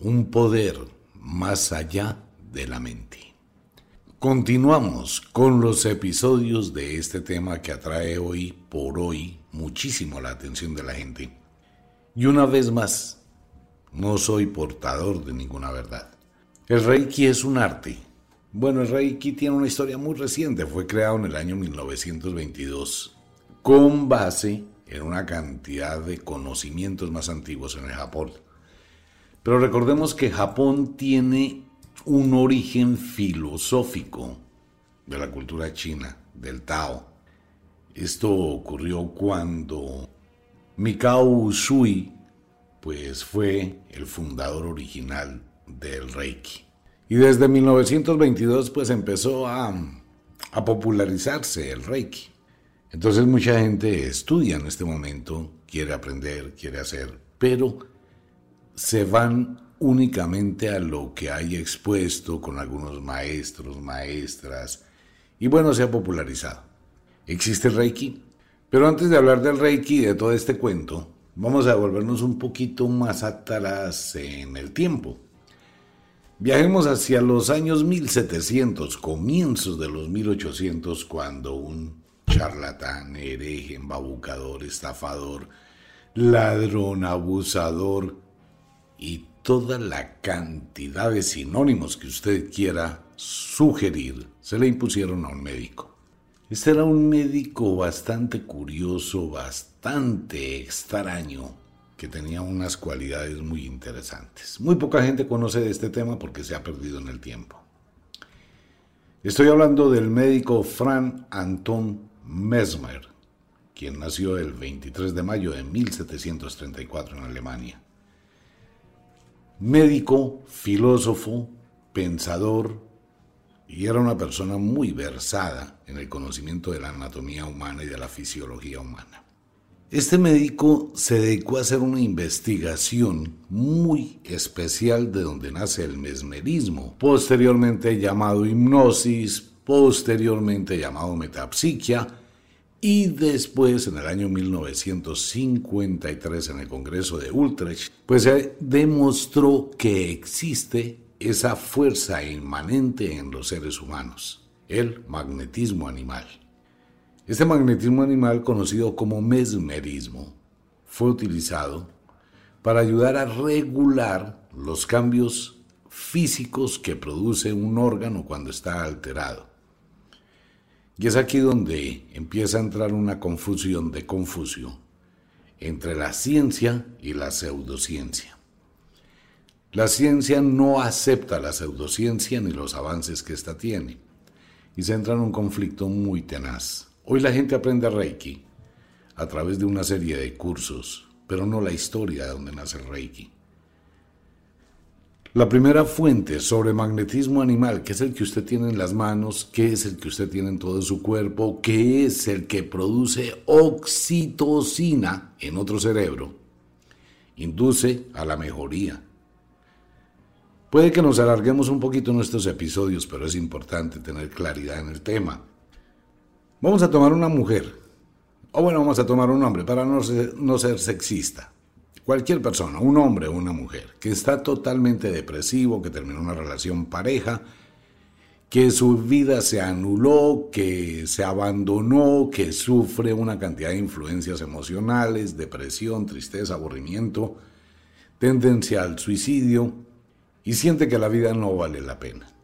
un poder más allá de la mente. Continuamos con los episodios de este tema que atrae hoy por hoy muchísimo la atención de la gente. Y una vez más, no soy portador de ninguna verdad. El Reiki es un arte. Bueno, el Reiki tiene una historia muy reciente, fue creado en el año 1922 con base en una cantidad de conocimientos más antiguos en el Japón. Pero recordemos que Japón tiene un origen filosófico de la cultura china, del Tao. Esto ocurrió cuando Mikao Usui pues fue el fundador original del Reiki. Y desde 1922 pues empezó a, a popularizarse el Reiki. Entonces mucha gente estudia en este momento, quiere aprender, quiere hacer, pero se van únicamente a lo que hay expuesto con algunos maestros, maestras, y bueno, se ha popularizado. ¿Existe el Reiki? Pero antes de hablar del Reiki y de todo este cuento, vamos a volvernos un poquito más atrás en el tiempo. Viajemos hacia los años 1700, comienzos de los 1800, cuando un charlatán, hereje, embabucador, estafador, ladrón, abusador y toda la cantidad de sinónimos que usted quiera sugerir, se le impusieron a un médico. Este era un médico bastante curioso, bastante extraño, que tenía unas cualidades muy interesantes. Muy poca gente conoce de este tema porque se ha perdido en el tiempo. Estoy hablando del médico Fran Anton Mesmer, quien nació el 23 de mayo de 1734 en Alemania. Médico, filósofo, pensador, y era una persona muy versada en el conocimiento de la anatomía humana y de la fisiología humana. Este médico se dedicó a hacer una investigación muy especial de donde nace el mesmerismo, posteriormente llamado hipnosis, posteriormente llamado metapsiquia, y después en el año 1953 en el Congreso de Utrecht, pues se demostró que existe esa fuerza inmanente en los seres humanos, el magnetismo animal. Este magnetismo animal, conocido como mesmerismo, fue utilizado para ayudar a regular los cambios físicos que produce un órgano cuando está alterado. Y es aquí donde empieza a entrar una confusión de Confucio entre la ciencia y la pseudociencia. La ciencia no acepta la pseudociencia ni los avances que ésta tiene y se entra en un conflicto muy tenaz. Hoy la gente aprende Reiki a través de una serie de cursos, pero no la historia de donde nace el Reiki. La primera fuente sobre magnetismo animal, que es el que usted tiene en las manos, que es el que usted tiene en todo su cuerpo, que es el que produce oxitocina en otro cerebro, induce a la mejoría. Puede que nos alarguemos un poquito nuestros episodios, pero es importante tener claridad en el tema. Vamos a tomar una mujer, o bueno, vamos a tomar un hombre para no no ser sexista. Cualquier persona, un hombre o una mujer, que está totalmente depresivo, que terminó una relación pareja que su vida se anuló, que se abandonó, que sufre una cantidad de influencias emocionales, depresión, tristeza, aburrimiento, tendencia al suicidio y siente que la vida no vale la pena.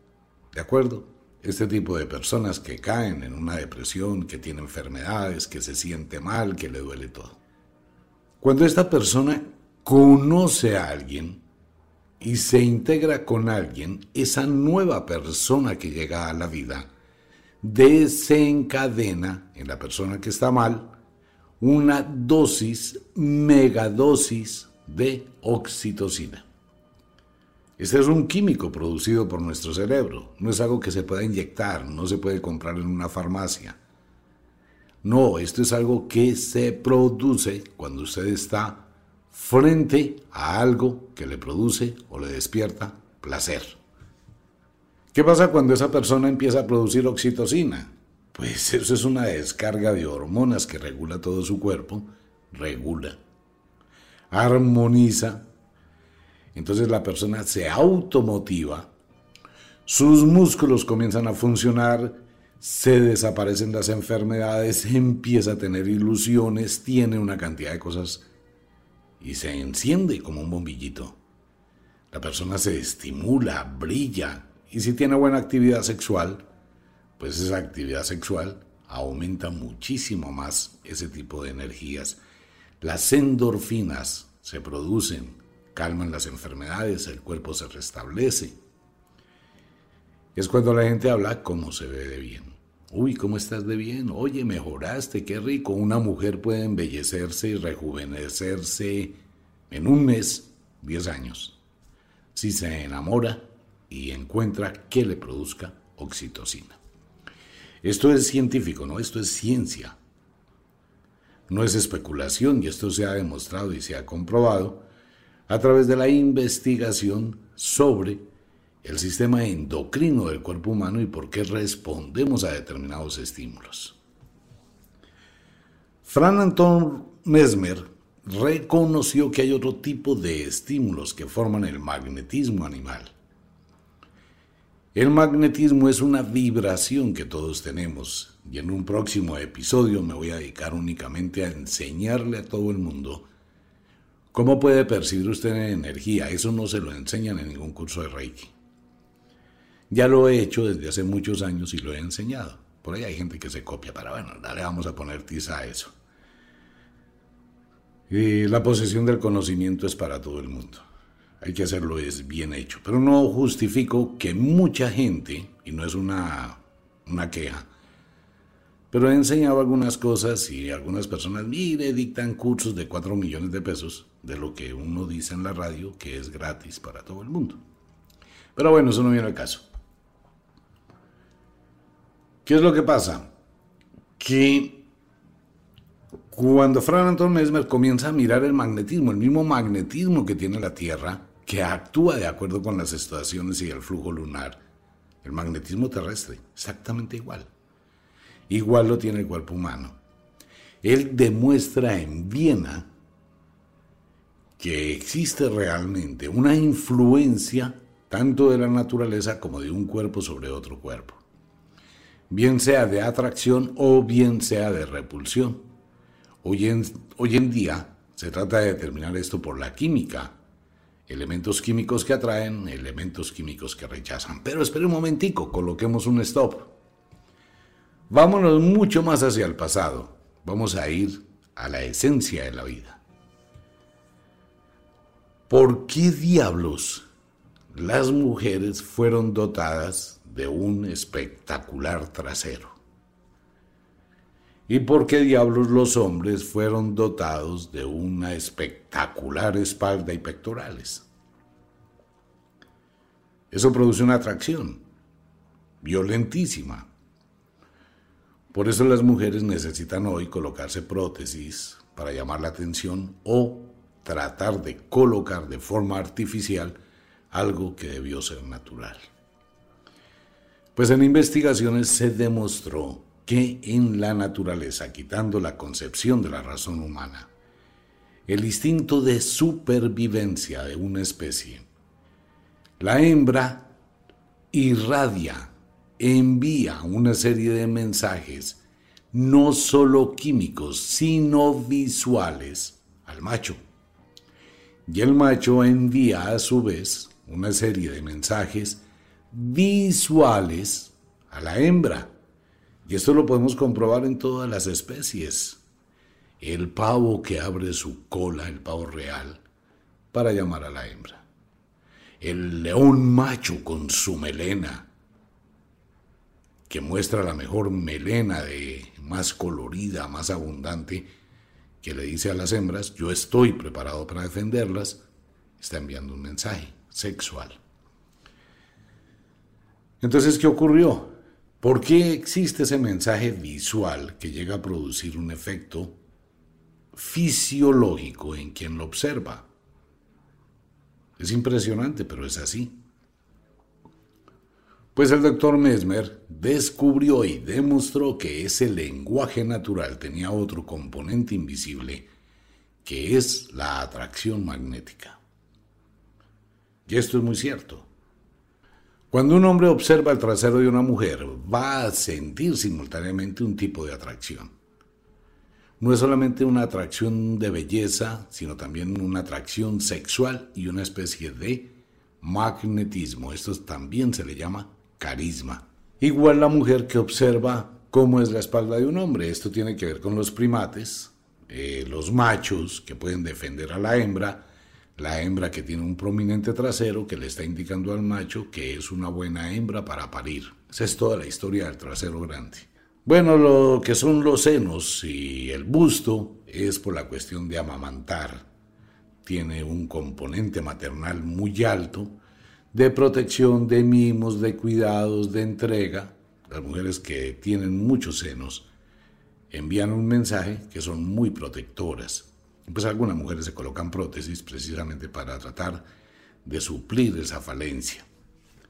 ¿De acuerdo? Este tipo de personas que caen en una depresión, que tiene enfermedades, que se siente mal, que le duele todo. Cuando esta persona conoce a alguien, y se integra con alguien, esa nueva persona que llega a la vida desencadena en la persona que está mal una dosis, megadosis de oxitocina. Este es un químico producido por nuestro cerebro, no es algo que se pueda inyectar, no se puede comprar en una farmacia. No, esto es algo que se produce cuando usted está frente a algo que le produce o le despierta placer. ¿Qué pasa cuando esa persona empieza a producir oxitocina? Pues eso es una descarga de hormonas que regula todo su cuerpo, regula, armoniza. Entonces la persona se automotiva, sus músculos comienzan a funcionar, se desaparecen las enfermedades, empieza a tener ilusiones, tiene una cantidad de cosas y se enciende como un bombillito. La persona se estimula, brilla y si tiene buena actividad sexual, pues esa actividad sexual aumenta muchísimo más ese tipo de energías. Las endorfinas se producen, calman las enfermedades, el cuerpo se restablece. Es cuando la gente habla cómo se ve de bien. Uy, ¿cómo estás de bien? Oye, mejoraste, qué rico. Una mujer puede embellecerse y rejuvenecerse en un mes, 10 años, si se enamora y encuentra que le produzca oxitocina. Esto es científico, ¿no? Esto es ciencia. No es especulación y esto se ha demostrado y se ha comprobado a través de la investigación sobre el sistema endocrino del cuerpo humano y por qué respondemos a determinados estímulos. Fran Anton Mesmer reconoció que hay otro tipo de estímulos que forman el magnetismo animal. El magnetismo es una vibración que todos tenemos y en un próximo episodio me voy a dedicar únicamente a enseñarle a todo el mundo cómo puede percibir usted energía. Eso no se lo enseñan en ningún curso de Reiki. Ya lo he hecho desde hace muchos años y lo he enseñado. Por ahí hay gente que se copia, pero bueno, dale, vamos a poner tiza a eso. Y la posesión del conocimiento es para todo el mundo. Hay que hacerlo es bien hecho. Pero no justifico que mucha gente, y no es una, una queja, pero he enseñado algunas cosas y algunas personas, mire, dictan cursos de 4 millones de pesos de lo que uno dice en la radio que es gratis para todo el mundo. Pero bueno, eso no viene al caso. ¿Qué es lo que pasa? Que cuando Fran Anton Mesmer comienza a mirar el magnetismo, el mismo magnetismo que tiene la Tierra, que actúa de acuerdo con las estaciones y el flujo lunar, el magnetismo terrestre, exactamente igual. Igual lo tiene el cuerpo humano. Él demuestra en Viena que existe realmente una influencia tanto de la naturaleza como de un cuerpo sobre otro cuerpo bien sea de atracción o bien sea de repulsión. Hoy en, hoy en día se trata de determinar esto por la química. Elementos químicos que atraen, elementos químicos que rechazan. Pero espere un momentico, coloquemos un stop. Vámonos mucho más hacia el pasado. Vamos a ir a la esencia de la vida. ¿Por qué diablos las mujeres fueron dotadas de un espectacular trasero. ¿Y por qué diablos los hombres fueron dotados de una espectacular espalda y pectorales? Eso produce una atracción violentísima. Por eso las mujeres necesitan hoy colocarse prótesis para llamar la atención o tratar de colocar de forma artificial algo que debió ser natural. Pues en investigaciones se demostró que en la naturaleza, quitando la concepción de la razón humana, el instinto de supervivencia de una especie, la hembra irradia envía una serie de mensajes, no solo químicos, sino visuales, al macho. Y el macho envía a su vez una serie de mensajes visuales a la hembra. Y esto lo podemos comprobar en todas las especies. El pavo que abre su cola, el pavo real, para llamar a la hembra. El león macho con su melena, que muestra la mejor melena de más colorida, más abundante, que le dice a las hembras, yo estoy preparado para defenderlas, está enviando un mensaje sexual. Entonces, ¿qué ocurrió? ¿Por qué existe ese mensaje visual que llega a producir un efecto fisiológico en quien lo observa? Es impresionante, pero es así. Pues el doctor Mesmer descubrió y demostró que ese lenguaje natural tenía otro componente invisible, que es la atracción magnética. Y esto es muy cierto. Cuando un hombre observa el trasero de una mujer, va a sentir simultáneamente un tipo de atracción. No es solamente una atracción de belleza, sino también una atracción sexual y una especie de magnetismo. Esto también se le llama carisma. Igual la mujer que observa cómo es la espalda de un hombre. Esto tiene que ver con los primates, eh, los machos que pueden defender a la hembra, la hembra que tiene un prominente trasero que le está indicando al macho que es una buena hembra para parir. Esa es toda la historia del trasero grande. Bueno, lo que son los senos y el busto es por la cuestión de amamantar. Tiene un componente maternal muy alto, de protección, de mimos, de cuidados, de entrega. Las mujeres que tienen muchos senos envían un mensaje que son muy protectoras pues algunas mujeres se colocan prótesis precisamente para tratar de suplir esa falencia.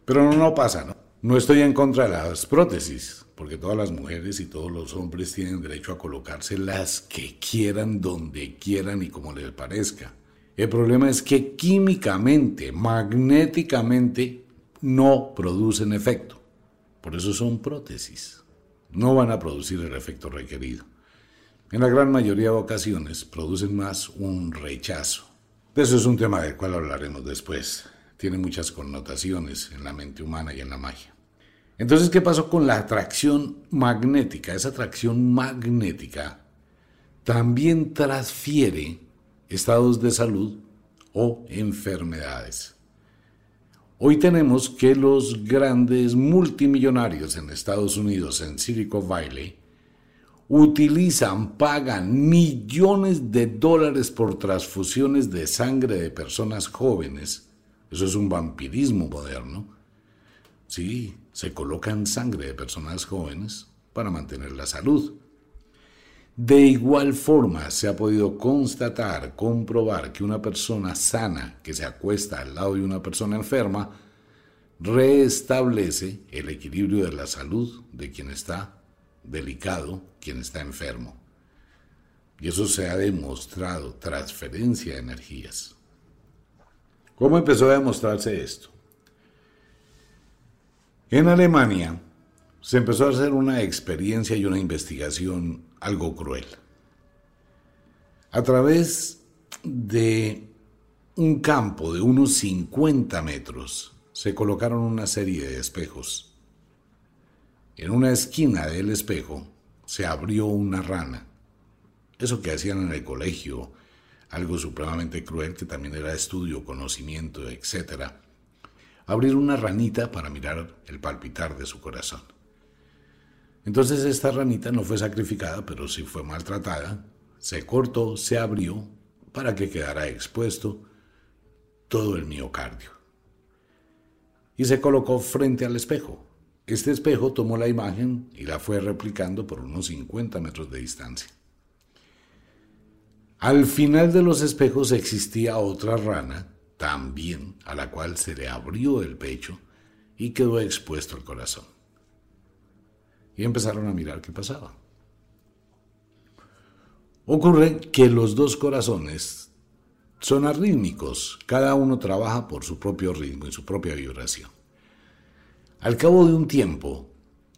Pero no, no pasa, ¿no? No estoy en contra de las prótesis, porque todas las mujeres y todos los hombres tienen derecho a colocarse las que quieran, donde quieran y como les parezca. El problema es que químicamente, magnéticamente, no producen efecto. Por eso son prótesis. No van a producir el efecto requerido en la gran mayoría de ocasiones producen más un rechazo. Eso es un tema del cual hablaremos después. Tiene muchas connotaciones en la mente humana y en la magia. Entonces, ¿qué pasó con la atracción magnética? Esa atracción magnética también transfiere estados de salud o enfermedades. Hoy tenemos que los grandes multimillonarios en Estados Unidos, en Silicon Valley, utilizan, pagan millones de dólares por transfusiones de sangre de personas jóvenes. Eso es un vampirismo moderno. Sí, se colocan sangre de personas jóvenes para mantener la salud. De igual forma, se ha podido constatar, comprobar que una persona sana que se acuesta al lado de una persona enferma restablece el equilibrio de la salud de quien está delicado quien está enfermo. Y eso se ha demostrado, transferencia de energías. ¿Cómo empezó a demostrarse esto? En Alemania se empezó a hacer una experiencia y una investigación algo cruel. A través de un campo de unos 50 metros se colocaron una serie de espejos en una esquina del espejo se abrió una rana. Eso que hacían en el colegio, algo supremamente cruel que también era estudio, conocimiento, etc. Abrir una ranita para mirar el palpitar de su corazón. Entonces esta ranita no fue sacrificada, pero sí fue maltratada. Se cortó, se abrió para que quedara expuesto todo el miocardio. Y se colocó frente al espejo. Este espejo tomó la imagen y la fue replicando por unos 50 metros de distancia. Al final de los espejos existía otra rana, también a la cual se le abrió el pecho y quedó expuesto el corazón. Y empezaron a mirar qué pasaba. Ocurre que los dos corazones son arrítmicos, cada uno trabaja por su propio ritmo y su propia vibración. Al cabo de un tiempo,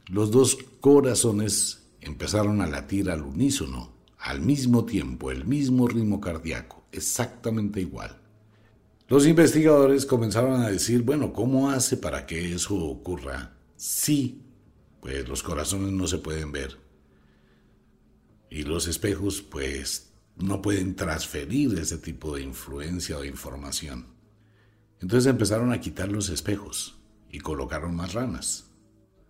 los dos corazones empezaron a latir al unísono, al mismo tiempo, el mismo ritmo cardíaco, exactamente igual. Los investigadores comenzaron a decir, bueno, ¿cómo hace para que eso ocurra? Sí, pues los corazones no se pueden ver. Y los espejos, pues, no pueden transferir ese tipo de influencia o información. Entonces empezaron a quitar los espejos y colocaron más ranas.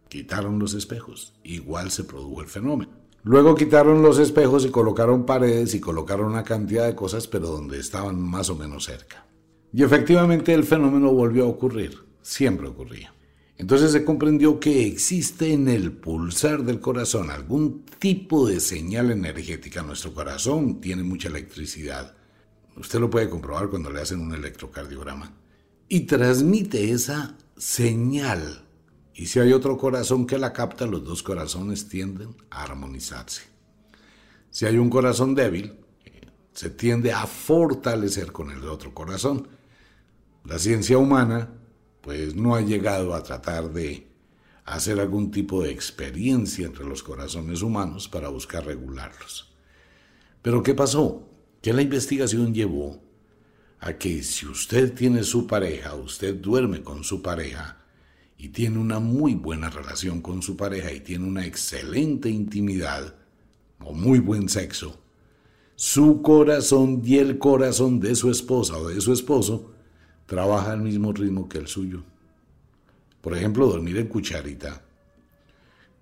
Quitaron los espejos, igual se produjo el fenómeno. Luego quitaron los espejos y colocaron paredes y colocaron una cantidad de cosas, pero donde estaban más o menos cerca. Y efectivamente el fenómeno volvió a ocurrir, siempre ocurría. Entonces se comprendió que existe en el pulsar del corazón algún tipo de señal energética. Nuestro corazón tiene mucha electricidad. Usted lo puede comprobar cuando le hacen un electrocardiograma. Y transmite esa señal. Y si hay otro corazón que la capta, los dos corazones tienden a armonizarse. Si hay un corazón débil, se tiende a fortalecer con el otro corazón. La ciencia humana pues no ha llegado a tratar de hacer algún tipo de experiencia entre los corazones humanos para buscar regularlos. Pero ¿qué pasó? Que la investigación llevó a que si usted tiene su pareja, usted duerme con su pareja y tiene una muy buena relación con su pareja y tiene una excelente intimidad o muy buen sexo, su corazón y el corazón de su esposa o de su esposo trabaja al mismo ritmo que el suyo. Por ejemplo, dormir en cucharita,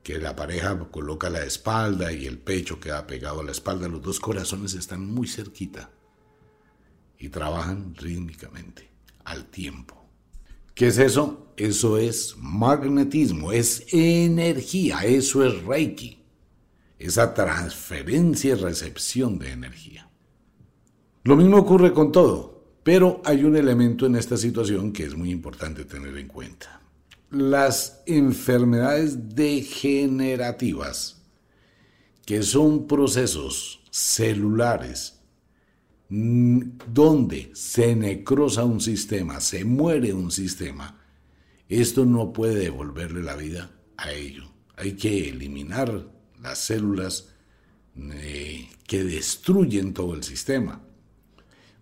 que la pareja coloca la espalda y el pecho queda pegado a la espalda, los dos corazones están muy cerquita y trabajan rítmicamente, al tiempo. ¿Qué es eso? Eso es magnetismo, es energía, eso es Reiki, esa transferencia y recepción de energía. Lo mismo ocurre con todo. Pero hay un elemento en esta situación que es muy importante tener en cuenta. Las enfermedades degenerativas, que son procesos celulares donde se necrosa un sistema, se muere un sistema, esto no puede devolverle la vida a ello. Hay que eliminar las células eh, que destruyen todo el sistema.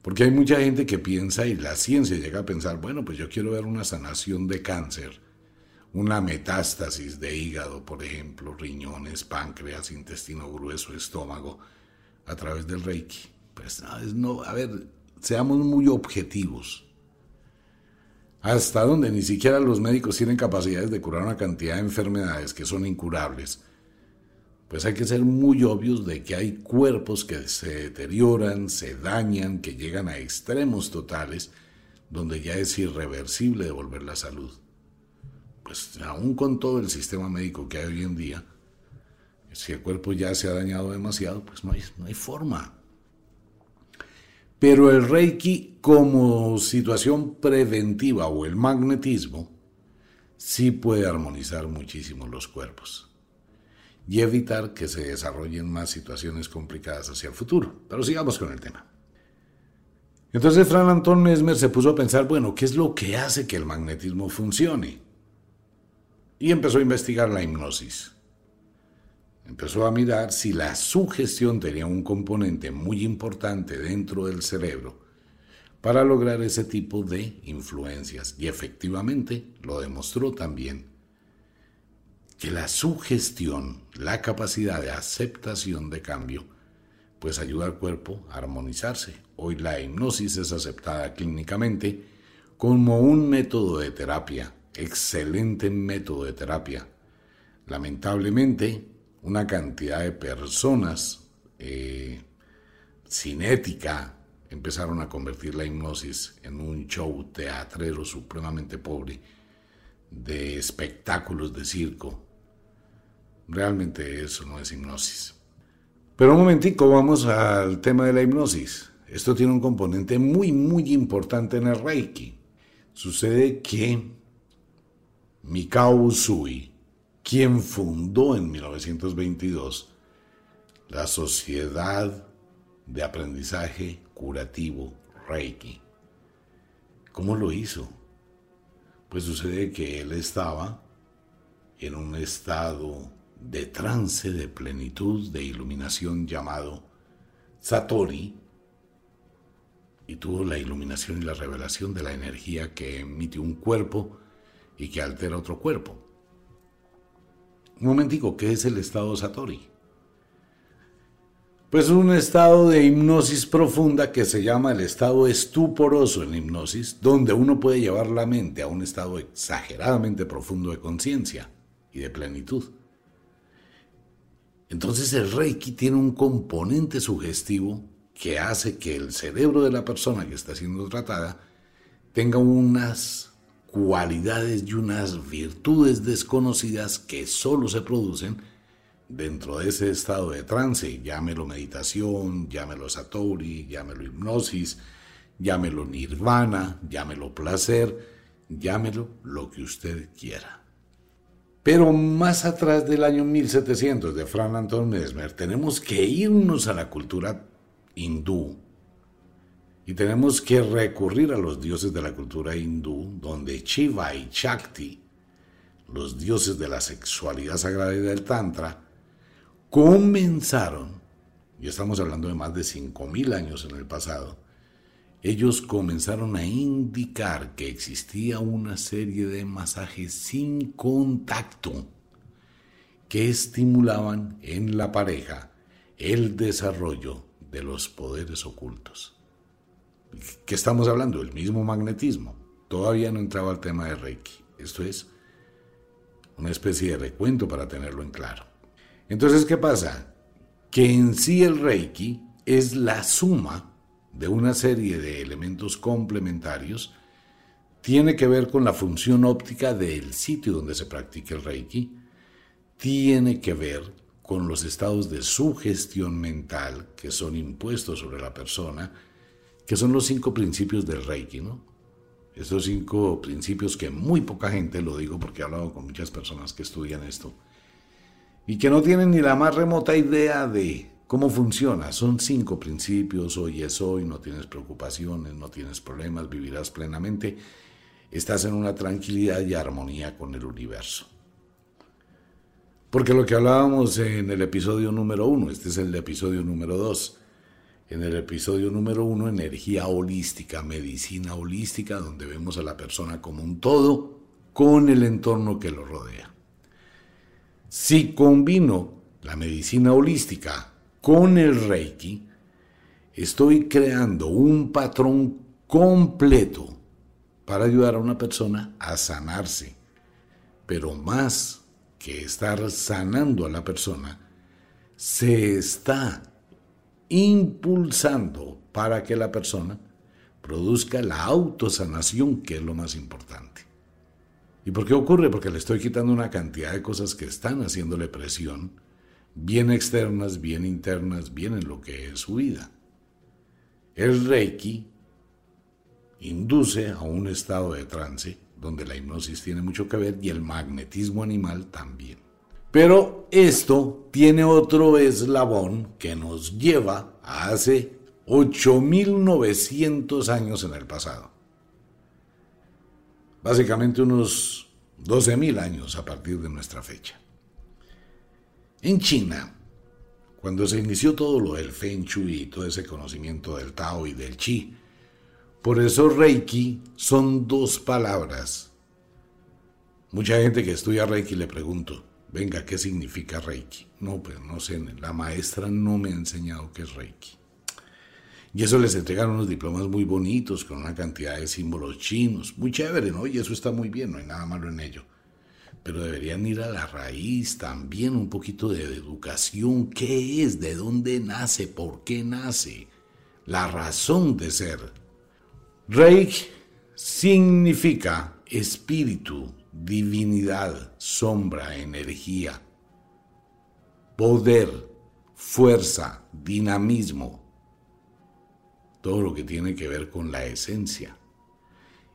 Porque hay mucha gente que piensa y la ciencia llega a pensar, bueno, pues yo quiero ver una sanación de cáncer, una metástasis de hígado, por ejemplo, riñones, páncreas, intestino grueso, estómago, a través del Reiki. Pues no, a ver, seamos muy objetivos. Hasta donde ni siquiera los médicos tienen capacidades de curar una cantidad de enfermedades que son incurables pues hay que ser muy obvios de que hay cuerpos que se deterioran, se dañan, que llegan a extremos totales, donde ya es irreversible devolver la salud. Pues aún con todo el sistema médico que hay hoy en día, si el cuerpo ya se ha dañado demasiado, pues no hay, no hay forma. Pero el Reiki como situación preventiva o el magnetismo sí puede armonizar muchísimo los cuerpos y evitar que se desarrollen más situaciones complicadas hacia el futuro. Pero sigamos con el tema. Entonces Fran Anton Mesmer se puso a pensar, bueno, ¿qué es lo que hace que el magnetismo funcione? Y empezó a investigar la hipnosis. Empezó a mirar si la sugestión tenía un componente muy importante dentro del cerebro para lograr ese tipo de influencias. Y efectivamente lo demostró también que la sugestión, la capacidad de aceptación de cambio, pues ayuda al cuerpo a armonizarse. Hoy la hipnosis es aceptada clínicamente como un método de terapia, excelente método de terapia. Lamentablemente, una cantidad de personas eh, empezaron a convertir la hipnosis en un show teatrero supremamente pobre de espectáculos de circo Realmente eso no es hipnosis. Pero un momentico, vamos al tema de la hipnosis. Esto tiene un componente muy, muy importante en el Reiki. Sucede que Mikao Usui, quien fundó en 1922 la Sociedad de Aprendizaje Curativo Reiki, ¿cómo lo hizo? Pues sucede que él estaba en un estado de trance, de plenitud, de iluminación llamado Satori, y tuvo la iluminación y la revelación de la energía que emite un cuerpo y que altera otro cuerpo. Un momentico, ¿qué es el estado Satori? Pues un estado de hipnosis profunda que se llama el estado estuporoso en hipnosis, donde uno puede llevar la mente a un estado exageradamente profundo de conciencia y de plenitud. Entonces el Reiki tiene un componente sugestivo que hace que el cerebro de la persona que está siendo tratada tenga unas cualidades y unas virtudes desconocidas que solo se producen dentro de ese estado de trance, llámelo meditación, llámelo satori, llámelo hipnosis, llámelo nirvana, llámelo placer, llámelo lo que usted quiera. Pero más atrás del año 1700 de Fran Anton Mesmer, tenemos que irnos a la cultura hindú y tenemos que recurrir a los dioses de la cultura hindú, donde Shiva y Shakti, los dioses de la sexualidad sagrada y del Tantra, comenzaron, y estamos hablando de más de 5.000 años en el pasado, ellos comenzaron a indicar que existía una serie de masajes sin contacto que estimulaban en la pareja el desarrollo de los poderes ocultos. ¿Qué estamos hablando? El mismo magnetismo. Todavía no entraba al tema de Reiki. Esto es una especie de recuento para tenerlo en claro. Entonces, ¿qué pasa? Que en sí el Reiki es la suma de una serie de elementos complementarios, tiene que ver con la función óptica del sitio donde se practica el Reiki, tiene que ver con los estados de sugestión mental que son impuestos sobre la persona, que son los cinco principios del Reiki, ¿no? Estos cinco principios que muy poca gente, lo digo porque he hablado con muchas personas que estudian esto, y que no tienen ni la más remota idea de cómo funciona. Son cinco principios, hoy es hoy, no tienes preocupaciones, no tienes problemas, vivirás plenamente, estás en una tranquilidad y armonía con el universo. Porque lo que hablábamos en el episodio número uno, este es el episodio número dos, en el episodio número uno, energía holística, medicina holística, donde vemos a la persona como un todo con el entorno que lo rodea. Si combino la medicina holística con el Reiki, estoy creando un patrón completo para ayudar a una persona a sanarse. Pero más que estar sanando a la persona, se está impulsando para que la persona produzca la autosanación, que es lo más importante. ¿Y por qué ocurre? Porque le estoy quitando una cantidad de cosas que están haciéndole presión, bien externas, bien internas, bien en lo que es su vida. El Reiki induce a un estado de trance donde la hipnosis tiene mucho que ver y el magnetismo animal también. Pero esto tiene otro eslabón que nos lleva a hace 8.900 años en el pasado básicamente unos 12.000 años a partir de nuestra fecha. En China, cuando se inició todo lo del Feng Shui y todo ese conocimiento del Tao y del Qi, por eso Reiki son dos palabras. Mucha gente que estudia Reiki le pregunto, venga, ¿qué significa Reiki? No, pues no sé, la maestra no me ha enseñado qué es Reiki. Y eso les entregaron unos diplomas muy bonitos, con una cantidad de símbolos chinos. Muy chévere, ¿no? Y eso está muy bien, no hay nada malo en ello. Pero deberían ir a la raíz también, un poquito de educación. ¿Qué es? ¿De dónde nace? ¿Por qué nace? La razón de ser. Reik significa espíritu, divinidad, sombra, energía, poder, fuerza, dinamismo, todo lo que tiene que ver con la esencia.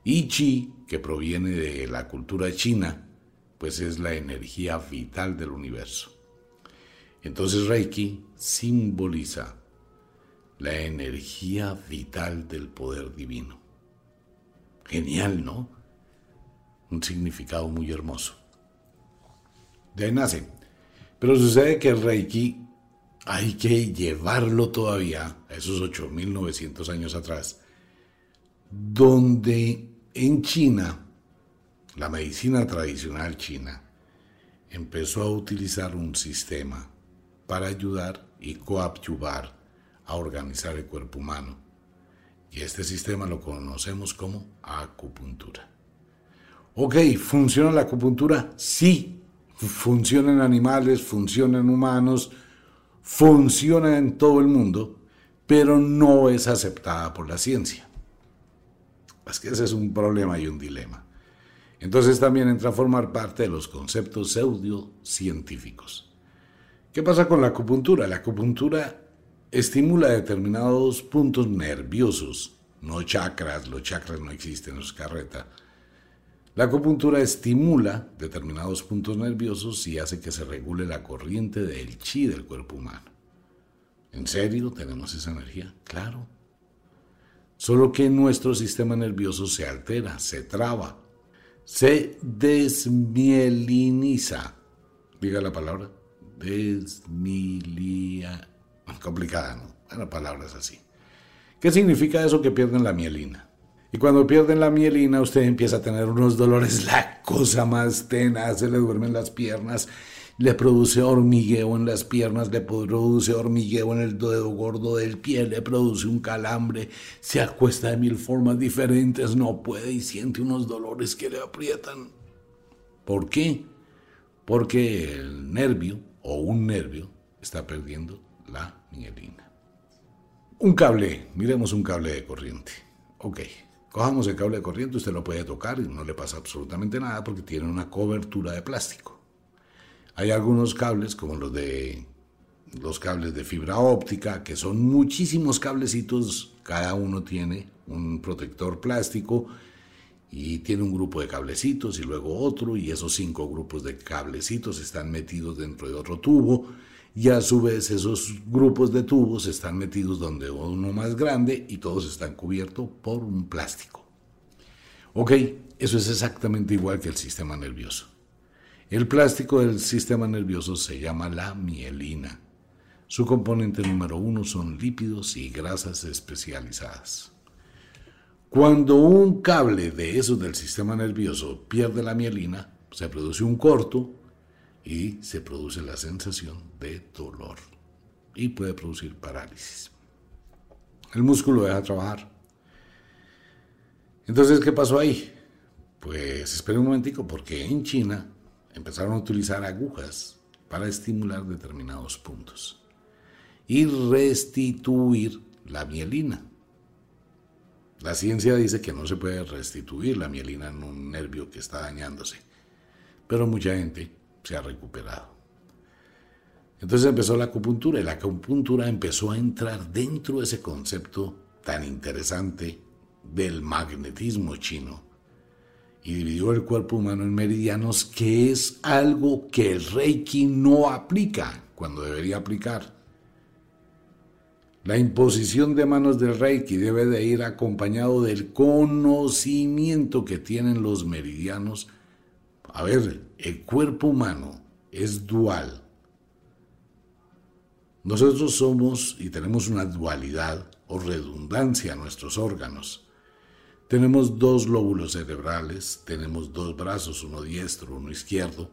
Y Chi, que proviene de la cultura china, pues es la energía vital del universo. Entonces Reiki simboliza la energía vital del poder divino. Genial, ¿no? Un significado muy hermoso. De ahí nace. Pero sucede que el Reiki hay que llevarlo todavía a esos 8.900 años atrás, donde en China, la medicina tradicional china, empezó a utilizar un sistema para ayudar y coadyuvar a organizar el cuerpo humano. Y este sistema lo conocemos como acupuntura. Ok, ¿funciona la acupuntura? Sí. Funciona en animales, funciona en humanos, funciona en todo el mundo, pero no es aceptada por la ciencia. Es que ese es un problema y un dilema. Entonces también entra a formar parte de los conceptos pseudocientíficos. ¿Qué pasa con la acupuntura? La acupuntura estimula determinados puntos nerviosos, no chakras, los chakras no existen, es carreta. La acupuntura estimula determinados puntos nerviosos y hace que se regule la corriente del chi del cuerpo humano. ¿En serio tenemos esa energía? Claro. Solo que nuestro sistema nervioso se altera, se traba, se desmieliniza. Diga la palabra. Desmilia. Complicada, ¿no? Bueno, palabras así. ¿Qué significa eso que pierden la mielina? Y cuando pierden la mielina, usted empieza a tener unos dolores, la cosa más tenaz, se le duermen las piernas, le produce hormigueo en las piernas, le produce hormigueo en el dedo gordo del pie, le produce un calambre, se acuesta de mil formas diferentes, no puede y siente unos dolores que le aprietan. ¿Por qué? Porque el nervio o un nervio está perdiendo la mielina. Un cable, miremos un cable de corriente. Ok, cojamos el cable de corriente, usted lo puede tocar y no le pasa absolutamente nada porque tiene una cobertura de plástico. Hay algunos cables como los de los cables de fibra óptica, que son muchísimos cablecitos, cada uno tiene un protector plástico y tiene un grupo de cablecitos y luego otro y esos cinco grupos de cablecitos están metidos dentro de otro tubo y a su vez esos grupos de tubos están metidos donde uno más grande y todos están cubiertos por un plástico. Ok, eso es exactamente igual que el sistema nervioso. El plástico del sistema nervioso se llama la mielina. Su componente número uno son lípidos y grasas especializadas. Cuando un cable de esos del sistema nervioso pierde la mielina, se produce un corto y se produce la sensación de dolor y puede producir parálisis. El músculo deja trabajar. Entonces, ¿qué pasó ahí? Pues espera un momentico, porque en China empezaron a utilizar agujas para estimular determinados puntos y restituir la mielina. La ciencia dice que no se puede restituir la mielina en un nervio que está dañándose, pero mucha gente se ha recuperado. Entonces empezó la acupuntura y la acupuntura empezó a entrar dentro de ese concepto tan interesante del magnetismo chino y dividió el cuerpo humano en meridianos, que es algo que el Reiki no aplica cuando debería aplicar. La imposición de manos del Reiki debe de ir acompañado del conocimiento que tienen los meridianos. A ver, el cuerpo humano es dual. Nosotros somos y tenemos una dualidad o redundancia en nuestros órganos. Tenemos dos lóbulos cerebrales, tenemos dos brazos, uno diestro, uno izquierdo.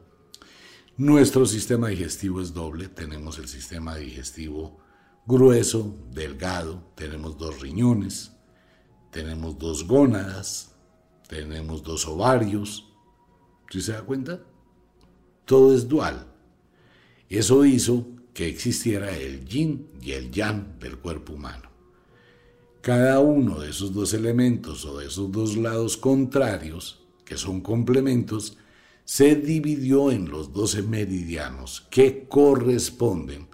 Nuestro sistema digestivo es doble, tenemos el sistema digestivo grueso, delgado, tenemos dos riñones, tenemos dos gónadas, tenemos dos ovarios. ¿Sí se da cuenta? Todo es dual. Eso hizo que existiera el yin y el yang del cuerpo humano. Cada uno de esos dos elementos o de esos dos lados contrarios, que son complementos, se dividió en los doce meridianos que corresponden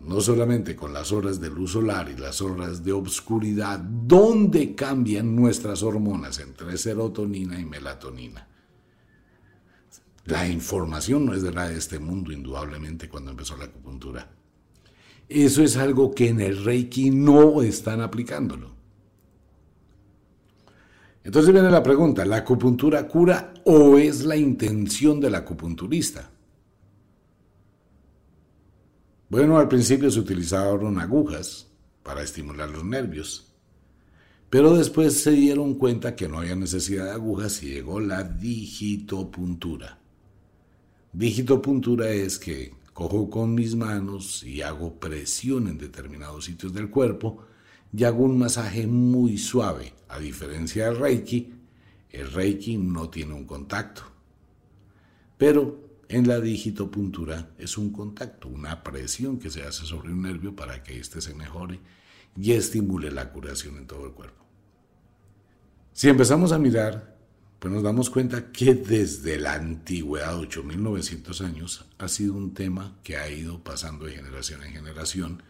no solamente con las horas de luz solar y las horas de obscuridad, donde cambian nuestras hormonas entre serotonina y melatonina. La información no es de nada de este mundo, indudablemente, cuando empezó la acupuntura. Eso es algo que en el Reiki no están aplicándolo. Entonces viene la pregunta, ¿la acupuntura cura o es la intención del acupunturista? Bueno, al principio se utilizaron agujas para estimular los nervios, pero después se dieron cuenta que no había necesidad de agujas y llegó la digitopuntura. Digitopuntura es que cojo con mis manos y hago presión en determinados sitios del cuerpo y hago un masaje muy suave. A diferencia del Reiki, el Reiki no tiene un contacto. Pero en la digitopuntura es un contacto, una presión que se hace sobre un nervio para que éste se mejore y estimule la curación en todo el cuerpo. Si empezamos a mirar, pues nos damos cuenta que desde la antigüedad, 8.900 años, ha sido un tema que ha ido pasando de generación en generación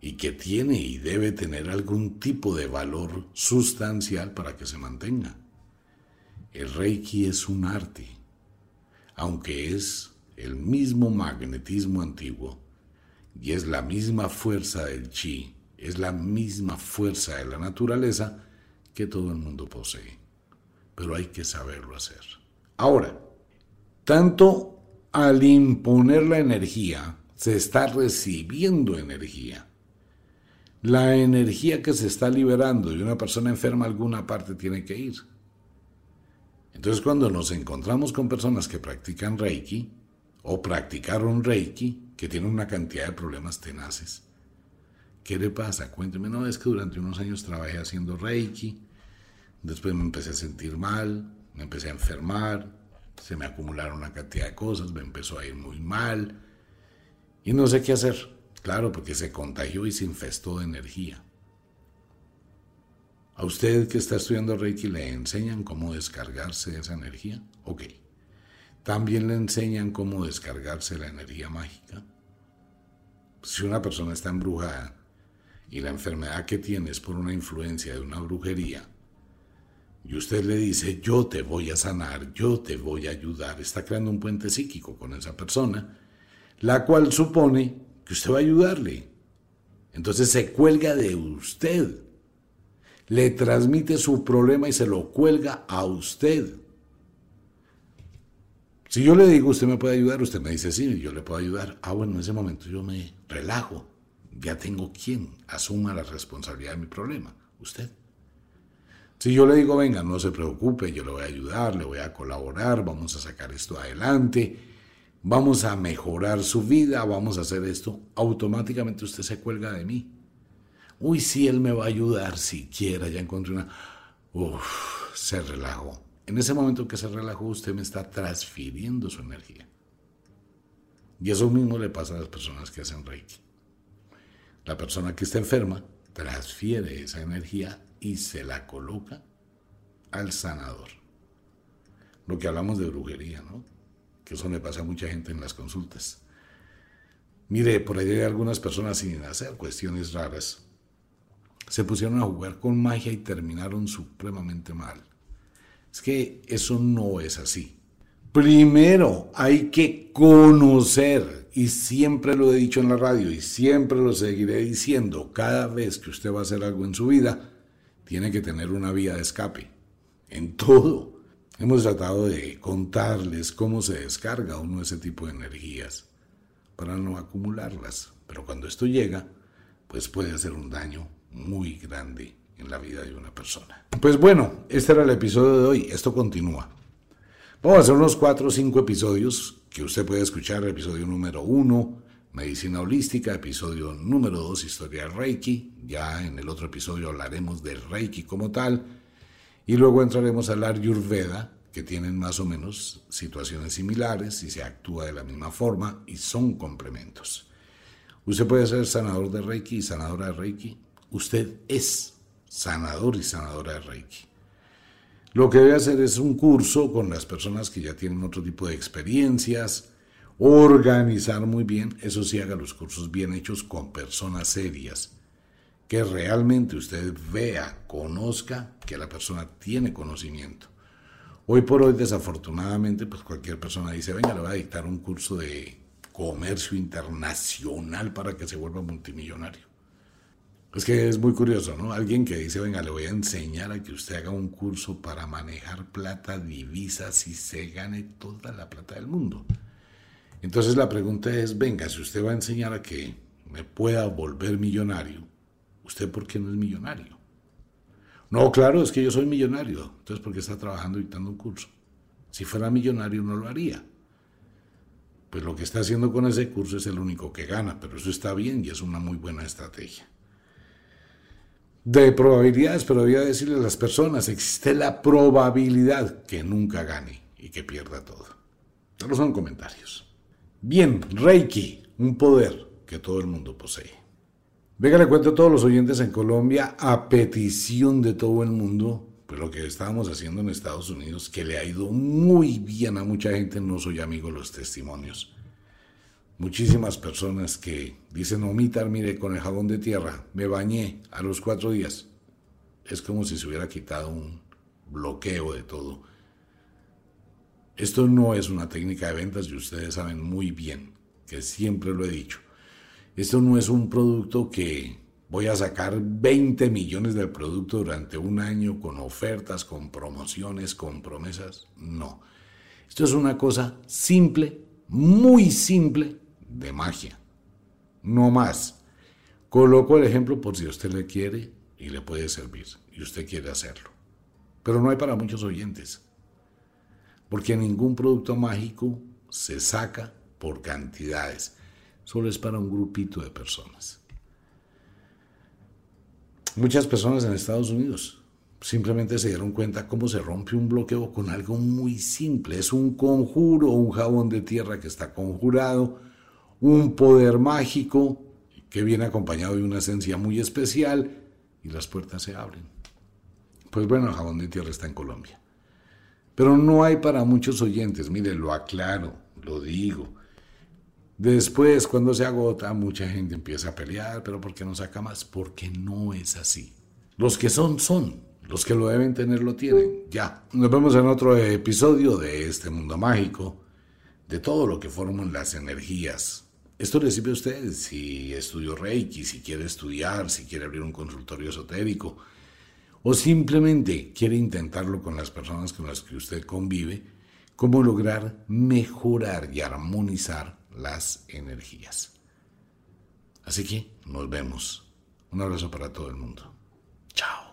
y que tiene y debe tener algún tipo de valor sustancial para que se mantenga. El Reiki es un arte, aunque es el mismo magnetismo antiguo y es la misma fuerza del chi, es la misma fuerza de la naturaleza que todo el mundo posee. Pero hay que saberlo hacer. Ahora, tanto al imponer la energía, se está recibiendo energía. La energía que se está liberando de una persona enferma alguna parte tiene que ir. Entonces cuando nos encontramos con personas que practican Reiki o practicaron Reiki, que tienen una cantidad de problemas tenaces, ¿qué le pasa? Cuénteme, no, es que durante unos años trabajé haciendo Reiki, después me empecé a sentir mal, me empecé a enfermar, se me acumularon una cantidad de cosas, me empezó a ir muy mal y no sé qué hacer. Claro, porque se contagió y se infestó de energía. ¿A usted que está estudiando Reiki le enseñan cómo descargarse esa energía? Ok. También le enseñan cómo descargarse la energía mágica. Si una persona está embrujada y la enfermedad que tiene es por una influencia de una brujería, y usted le dice, yo te voy a sanar, yo te voy a ayudar, está creando un puente psíquico con esa persona, la cual supone que usted va a ayudarle. Entonces se cuelga de usted le transmite su problema y se lo cuelga a usted. Si yo le digo, usted me puede ayudar, usted me dice, sí, yo le puedo ayudar. Ah, bueno, en ese momento yo me relajo. Ya tengo quien asuma la responsabilidad de mi problema, usted. Si yo le digo, venga, no se preocupe, yo le voy a ayudar, le voy a colaborar, vamos a sacar esto adelante, vamos a mejorar su vida, vamos a hacer esto, automáticamente usted se cuelga de mí uy, sí, él me va a ayudar siquiera, ya encontré una... Uf, se relajó. En ese momento que se relajó, usted me está transfiriendo su energía. Y eso mismo le pasa a las personas que hacen Reiki. La persona que está enferma transfiere esa energía y se la coloca al sanador. Lo que hablamos de brujería, ¿no? Que eso le pasa a mucha gente en las consultas. Mire, por ahí hay algunas personas sin hacer cuestiones raras se pusieron a jugar con magia y terminaron supremamente mal. Es que eso no es así. Primero hay que conocer, y siempre lo he dicho en la radio y siempre lo seguiré diciendo, cada vez que usted va a hacer algo en su vida, tiene que tener una vía de escape. En todo. Hemos tratado de contarles cómo se descarga uno ese tipo de energías para no acumularlas. Pero cuando esto llega, pues puede hacer un daño muy grande en la vida de una persona. Pues bueno, este era el episodio de hoy. Esto continúa. Vamos a hacer unos cuatro o cinco episodios que usted puede escuchar. Episodio número uno, medicina holística. Episodio número dos, historia del Reiki. Ya en el otro episodio hablaremos del Reiki como tal. Y luego entraremos a hablar Ayurveda, que tienen más o menos situaciones similares y se actúa de la misma forma y son complementos. Usted puede ser sanador de Reiki y sanadora de Reiki usted es sanador y sanadora de Reiki. Lo que debe hacer es un curso con las personas que ya tienen otro tipo de experiencias, organizar muy bien, eso sí haga los cursos bien hechos con personas serias, que realmente usted vea, conozca que la persona tiene conocimiento. Hoy por hoy, desafortunadamente, pues cualquier persona dice, venga, le voy a dictar un curso de comercio internacional para que se vuelva multimillonario. Es que es muy curioso, ¿no? Alguien que dice, venga, le voy a enseñar a que usted haga un curso para manejar plata, divisas y se gane toda la plata del mundo. Entonces la pregunta es, venga, si usted va a enseñar a que me pueda volver millonario, ¿usted por qué no es millonario? No, claro, es que yo soy millonario. Entonces, ¿por qué está trabajando dictando un curso? Si fuera millonario no lo haría. Pues lo que está haciendo con ese curso es el único que gana, pero eso está bien y es una muy buena estrategia. De probabilidades, pero voy a decirle a las personas, existe la probabilidad que nunca gane y que pierda todo. Solo son comentarios. Bien, Reiki, un poder que todo el mundo posee. Venga, le cuento a todos los oyentes en Colombia, a petición de todo el mundo, pues lo que estábamos haciendo en Estados Unidos, que le ha ido muy bien a mucha gente, no soy amigo de los testimonios. Muchísimas personas que dicen, omitar, mire, con el jabón de tierra, me bañé a los cuatro días. Es como si se hubiera quitado un bloqueo de todo esto no es una técnica de ventas y ustedes saben muy bien que siempre lo he dicho. Esto no es un producto que voy a sacar 20 millones del producto durante un año con ofertas, con promociones, con promesas. No. Esto es una cosa simple, muy simple de magia. No más. Coloco el ejemplo por si usted le quiere y le puede servir y usted quiere hacerlo. Pero no hay para muchos oyentes porque ningún producto mágico se saca por cantidades, solo es para un grupito de personas. Muchas personas en Estados Unidos simplemente se dieron cuenta cómo se rompe un bloqueo con algo muy simple. Es un conjuro, un jabón de tierra que está conjurado, un poder mágico que viene acompañado de una esencia muy especial y las puertas se abren. Pues bueno, el jabón de tierra está en Colombia. Pero no hay para muchos oyentes, mire, lo aclaro, lo digo. Después, cuando se agota, mucha gente empieza a pelear, pero ¿por qué no saca más? Porque no es así. Los que son, son. Los que lo deben tener, lo tienen. Ya. Nos vemos en otro episodio de este mundo mágico, de todo lo que forman las energías. Esto le sirve a usted si estudió Reiki, si quiere estudiar, si quiere abrir un consultorio esotérico o simplemente quiere intentarlo con las personas con las que usted convive, cómo lograr mejorar y armonizar las energías. Así que nos vemos. Un abrazo para todo el mundo. Chao.